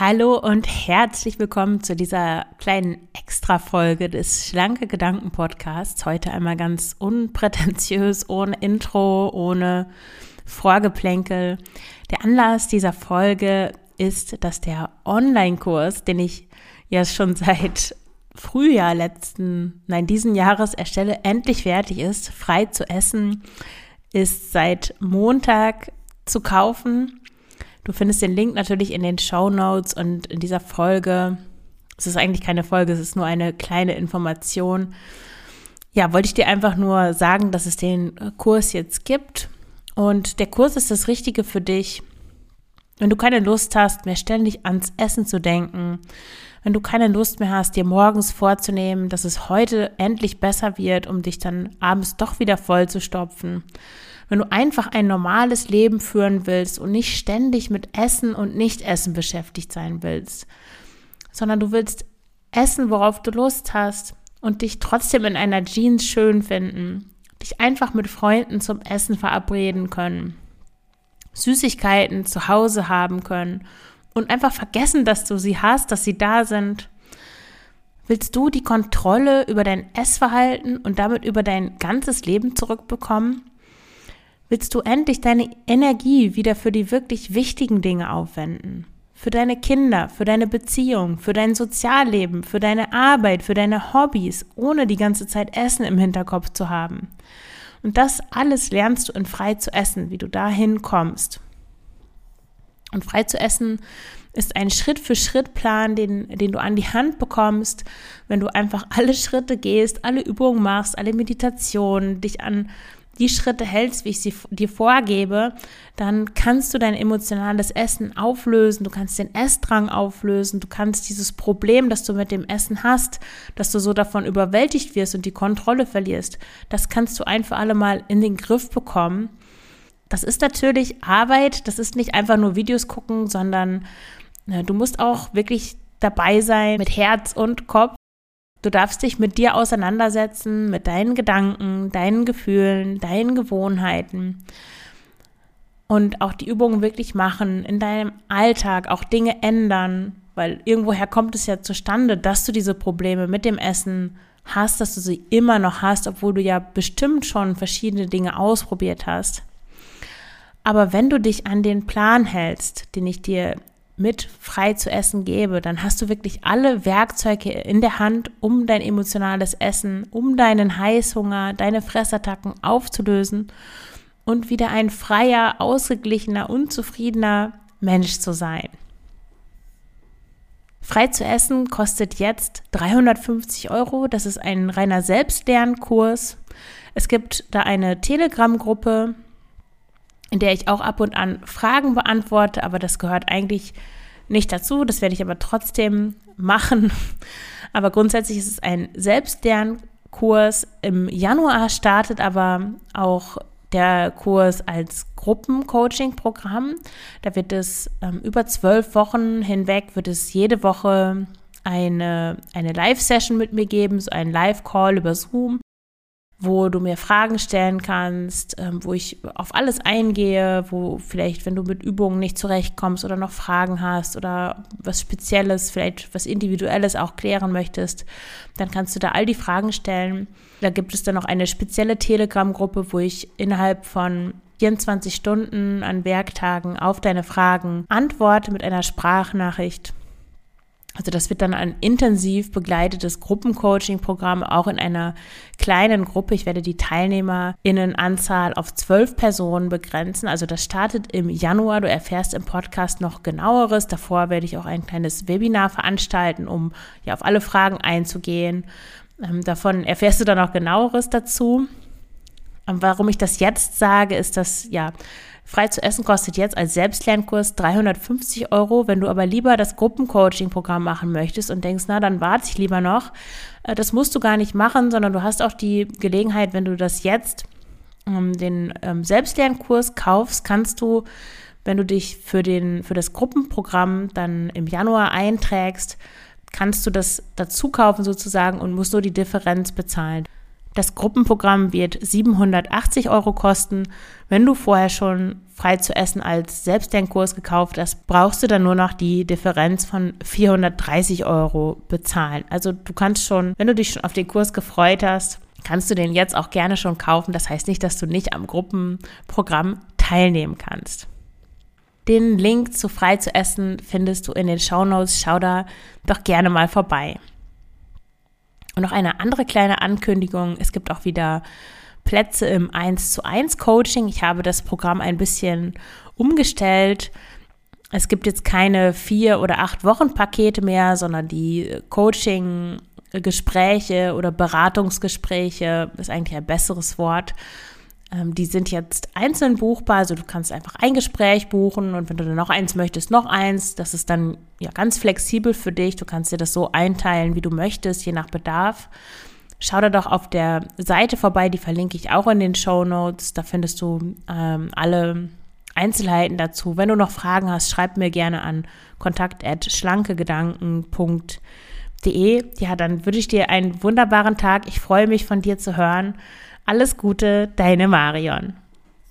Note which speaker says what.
Speaker 1: Hallo und herzlich willkommen zu dieser kleinen Extra-Folge des Schlanke Gedanken Podcasts. Heute einmal ganz unprätentiös, ohne Intro, ohne Vorgeplänkel. Der Anlass dieser Folge ist, dass der Online-Kurs, den ich ja schon seit Frühjahr letzten, nein, diesen Jahres erstelle, endlich fertig ist. Frei zu essen ist seit Montag zu kaufen Du findest den Link natürlich in den Show Notes und in dieser Folge. Es ist eigentlich keine Folge, es ist nur eine kleine Information. Ja, wollte ich dir einfach nur sagen, dass es den Kurs jetzt gibt. Und der Kurs ist das Richtige für dich. Wenn du keine Lust hast, mehr ständig ans Essen zu denken, wenn du keine Lust mehr hast, dir morgens vorzunehmen, dass es heute endlich besser wird, um dich dann abends doch wieder voll zu stopfen, wenn du einfach ein normales Leben führen willst und nicht ständig mit Essen und Nicht-Essen beschäftigt sein willst, sondern du willst essen, worauf du Lust hast und dich trotzdem in einer Jeans schön finden, dich einfach mit Freunden zum Essen verabreden können, Süßigkeiten zu Hause haben können und einfach vergessen, dass du sie hast, dass sie da sind. Willst du die Kontrolle über dein Essverhalten und damit über dein ganzes Leben zurückbekommen? Willst du endlich deine Energie wieder für die wirklich wichtigen Dinge aufwenden. Für deine Kinder, für deine Beziehung, für dein Sozialleben, für deine Arbeit, für deine Hobbys, ohne die ganze Zeit Essen im Hinterkopf zu haben. Und das alles lernst du in frei zu essen, wie du dahin kommst. Und frei zu essen ist ein Schritt-für-Schritt-Plan, den, den du an die Hand bekommst, wenn du einfach alle Schritte gehst, alle Übungen machst, alle Meditationen, dich an die Schritte hältst, wie ich sie dir vorgebe, dann kannst du dein emotionales Essen auflösen, du kannst den Essdrang auflösen, du kannst dieses Problem, das du mit dem Essen hast, dass du so davon überwältigt wirst und die Kontrolle verlierst, das kannst du ein für alle Mal in den Griff bekommen. Das ist natürlich Arbeit, das ist nicht einfach nur Videos gucken, sondern ne, du musst auch wirklich dabei sein mit Herz und Kopf Du darfst dich mit dir auseinandersetzen, mit deinen Gedanken, deinen Gefühlen, deinen Gewohnheiten und auch die Übungen wirklich machen, in deinem Alltag auch Dinge ändern, weil irgendwoher kommt es ja zustande, dass du diese Probleme mit dem Essen hast, dass du sie immer noch hast, obwohl du ja bestimmt schon verschiedene Dinge ausprobiert hast. Aber wenn du dich an den Plan hältst, den ich dir mit frei zu essen gebe, dann hast du wirklich alle Werkzeuge in der Hand, um dein emotionales Essen, um deinen Heißhunger, deine Fressattacken aufzulösen und wieder ein freier, ausgeglichener, unzufriedener Mensch zu sein. Frei zu essen kostet jetzt 350 Euro. Das ist ein reiner Selbstlernkurs. Es gibt da eine Telegram-Gruppe, in der ich auch ab und an Fragen beantworte, aber das gehört eigentlich nicht dazu. Das werde ich aber trotzdem machen. Aber grundsätzlich ist es ein Selbstlernkurs. Im Januar startet aber auch der Kurs als Gruppencoaching-Programm. Da wird es ähm, über zwölf Wochen hinweg, wird es jede Woche eine, eine Live-Session mit mir geben, so ein Live-Call über Zoom, wo du mir Fragen stellen kannst, ähm, wo ich auf alles eingehe, wo vielleicht, wenn du mit Übungen nicht zurechtkommst oder noch Fragen hast oder was Spezielles, vielleicht was Individuelles auch klären möchtest, dann kannst du da all die Fragen stellen. Da gibt es dann noch eine spezielle Telegram-Gruppe, wo ich innerhalb von 24 Stunden an Werktagen auf deine Fragen antworte mit einer Sprachnachricht. Also das wird dann ein intensiv begleitetes Gruppencoaching-Programm, auch in einer kleinen Gruppe. Ich werde die TeilnehmerInnenanzahl auf zwölf Personen begrenzen. Also das startet im Januar. Du erfährst im Podcast noch genaueres. Davor werde ich auch ein kleines Webinar veranstalten, um ja auf alle Fragen einzugehen. Ähm, davon erfährst du dann auch genaueres dazu. Und warum ich das jetzt sage, ist, dass ja Frei zu essen kostet jetzt als Selbstlernkurs 350 Euro. Wenn du aber lieber das Gruppencoaching-Programm machen möchtest und denkst, na, dann warte ich lieber noch, äh, das musst du gar nicht machen, sondern du hast auch die Gelegenheit, wenn du das jetzt, ähm, den ähm, Selbstlernkurs kaufst, kannst du, wenn du dich für, den, für das Gruppenprogramm dann im Januar einträgst, kannst du das dazu kaufen sozusagen und musst nur die Differenz bezahlen. Das Gruppenprogramm wird 780 Euro kosten. Wenn du vorher schon frei zu essen als Selbstlernkurs gekauft hast, brauchst du dann nur noch die Differenz von 430 Euro bezahlen. Also du kannst schon, wenn du dich schon auf den Kurs gefreut hast, kannst du den jetzt auch gerne schon kaufen. Das heißt nicht, dass du nicht am Gruppenprogramm teilnehmen kannst. Den Link zu frei zu essen findest du in den Show Notes. Schau da doch gerne mal vorbei. Und noch eine andere kleine Ankündigung. Es gibt auch wieder Plätze im 1 zu 1 Coaching. Ich habe das Programm ein bisschen umgestellt. Es gibt jetzt keine vier oder acht Wochen Pakete mehr, sondern die Coaching Gespräche oder Beratungsgespräche ist eigentlich ein besseres Wort die sind jetzt einzeln buchbar, also du kannst einfach ein Gespräch buchen und wenn du dann noch eins möchtest, noch eins. Das ist dann ja ganz flexibel für dich. Du kannst dir das so einteilen, wie du möchtest, je nach Bedarf. Schau da doch auf der Seite vorbei, die verlinke ich auch in den Show Notes. Da findest du ähm, alle Einzelheiten dazu. Wenn du noch Fragen hast, schreib mir gerne an kontakt@schlankegedanken.de. Ja, dann wünsche ich dir einen wunderbaren Tag. Ich freue mich von dir zu hören. Alles Gute, deine Marion.